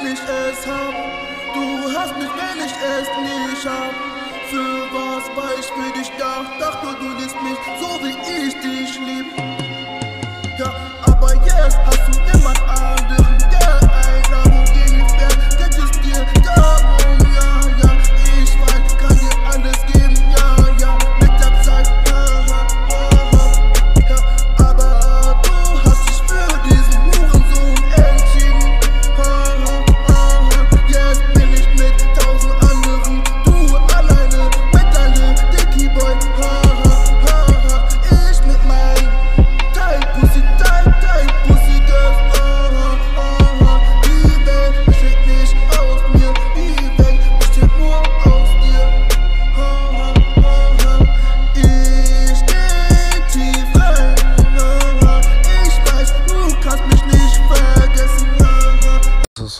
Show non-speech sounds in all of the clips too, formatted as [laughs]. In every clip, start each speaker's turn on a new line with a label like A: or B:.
A: wenn ich es hab. Du hast mich, wenn ich es nicht hab. Für was war ich für dich da? Dachte du liebst mich so wie ich dich lieb. Ja,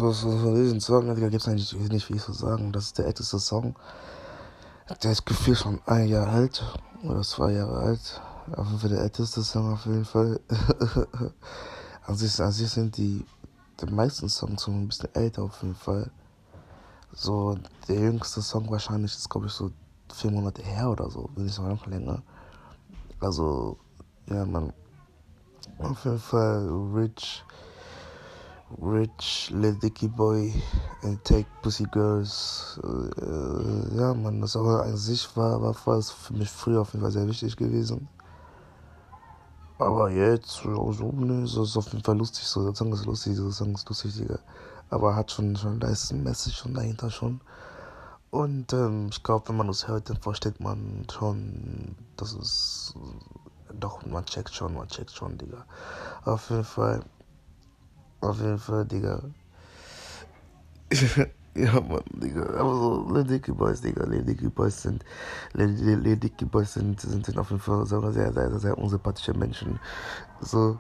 B: So, so, so diesen Song, Digga, gibt's eigentlich nicht viel zu sagen. Das ist der älteste Song. Der ist gefühlt schon ein Jahr alt oder zwei Jahre alt. Auf jeden Fall der älteste Song auf jeden Fall. [laughs] an, sich, an sich sind die, die meisten Songs schon ein bisschen älter auf jeden Fall. So, der jüngste Song wahrscheinlich ist, glaube ich, so vier Monate her oder so, wenn nicht sogar noch länger. Also, ja, man. Auf jeden Fall Rich. Rich, Lil Dicky Boy, and Take Pussy Girls. Äh, ja, man, das auch an sich war, war für mich früher auf jeden Fall sehr wichtig gewesen. Aber jetzt, so, so, ne, so ist auf jeden Fall lustig, so, der Song ist lustig, der Song ist lustig, Digga. Aber hat schon, schon, da ist ein Message schon dahinter schon. Und ähm, ich glaube, wenn man das hört, dann versteht man schon, dass es, doch, man checkt schon, man checkt schon, Digga. Auf jeden Fall, auf jeden Fall, Digga. ja, Mann, Digga. Aber so, Dicky Boys, Digga. Dicky Boys sind, Dicky Boys sind, sind, sind auf jeden Fall sehr, sehr, sehr, sehr unsympathische Menschen. So.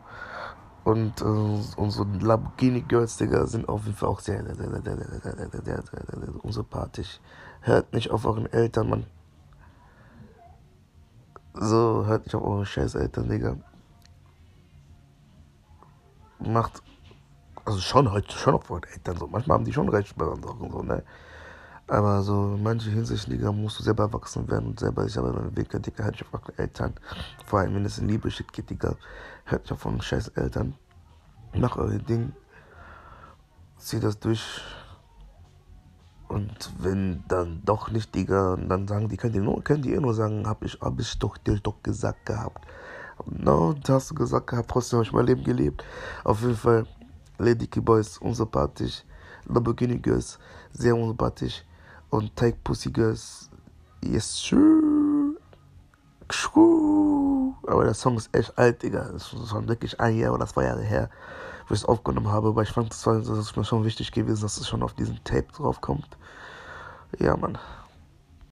B: Und, äh, und so Lamborghini Girls, Digga, sind auf jeden Fall auch sehr, sehr, sehr, sehr, sehr, sehr, sehr, sehr, sehr, sehr, sehr, sehr unsympathisch. Hört nicht auf euren Eltern, Mann. So, hört nicht auf eure scheiß Eltern, Digga. Macht also schon heute schon auf eure Eltern so. Manchmal haben die schon recht bei anderen so, ne? Aber so in manchen Hinsichten, Digga, musst du selber erwachsen werden und selber sich aber entwickeln, Digga, hört nicht auf eure Eltern. Vor allem, wenn es in Liebe shit geht, Digga, hört auf eure scheiß Eltern. Macht euer Ding. Zieht das durch. Und wenn dann doch nicht, Digga, dann sagen die, könnt ihr nur, könnt ihr nur sagen, hab ich, hab ich doch dir doch gesagt gehabt. No, das hast du gesagt gehabt, trotzdem habe ich mein Leben gelebt. Auf jeden Fall, Lady Boys unsympathisch, Lamborghini Girls sehr unsympathisch und Take Pussy Girls yes sure. Aber der Song ist echt alt, Digga. Das ist schon wirklich ein Jahr oder zwei Jahre her, wo ich es aufgenommen habe. Aber ich fand, ist mir schon wichtig gewesen, dass es schon auf diesem Tape drauf kommt. Ja, Mann.